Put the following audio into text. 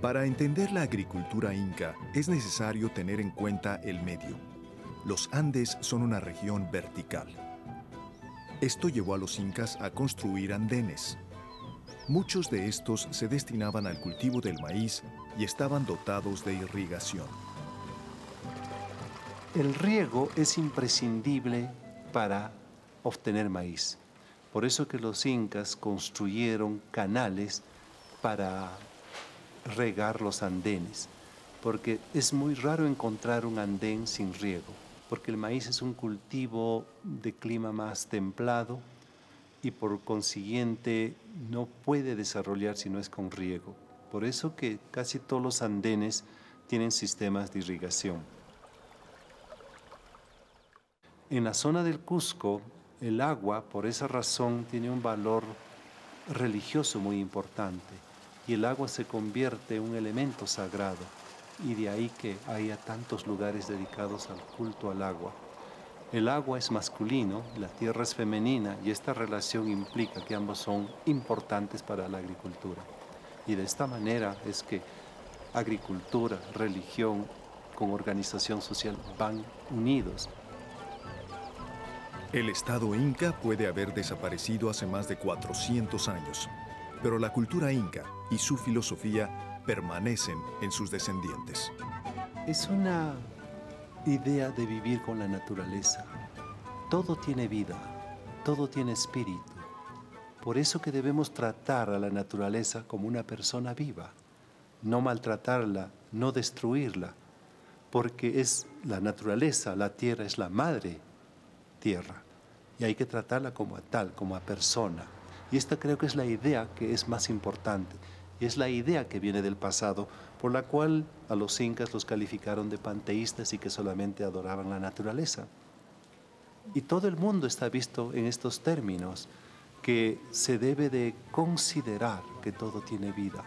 Para entender la agricultura inca es necesario tener en cuenta el medio. Los Andes son una región vertical. Esto llevó a los incas a construir andenes. Muchos de estos se destinaban al cultivo del maíz y estaban dotados de irrigación. El riego es imprescindible para obtener maíz. Por eso que los incas construyeron canales para regar los andenes, porque es muy raro encontrar un andén sin riego, porque el maíz es un cultivo de clima más templado y por consiguiente no puede desarrollar si no es con riego. Por eso que casi todos los andenes tienen sistemas de irrigación. En la zona del Cusco, el agua, por esa razón, tiene un valor religioso muy importante y el agua se convierte en un elemento sagrado y de ahí que haya tantos lugares dedicados al culto al agua. El agua es masculino, la tierra es femenina y esta relación implica que ambos son importantes para la agricultura. Y de esta manera es que agricultura, religión con organización social van unidos. El Estado inca puede haber desaparecido hace más de 400 años, pero la cultura inca y su filosofía permanecen en sus descendientes. Es una idea de vivir con la naturaleza. Todo tiene vida, todo tiene espíritu. Por eso que debemos tratar a la naturaleza como una persona viva, no maltratarla, no destruirla, porque es la naturaleza, la tierra es la madre tierra y hay que tratarla como a tal, como a persona. Y esta creo que es la idea que es más importante. Y es la idea que viene del pasado, por la cual a los incas los calificaron de panteístas y que solamente adoraban la naturaleza. Y todo el mundo está visto en estos términos, que se debe de considerar que todo tiene vida,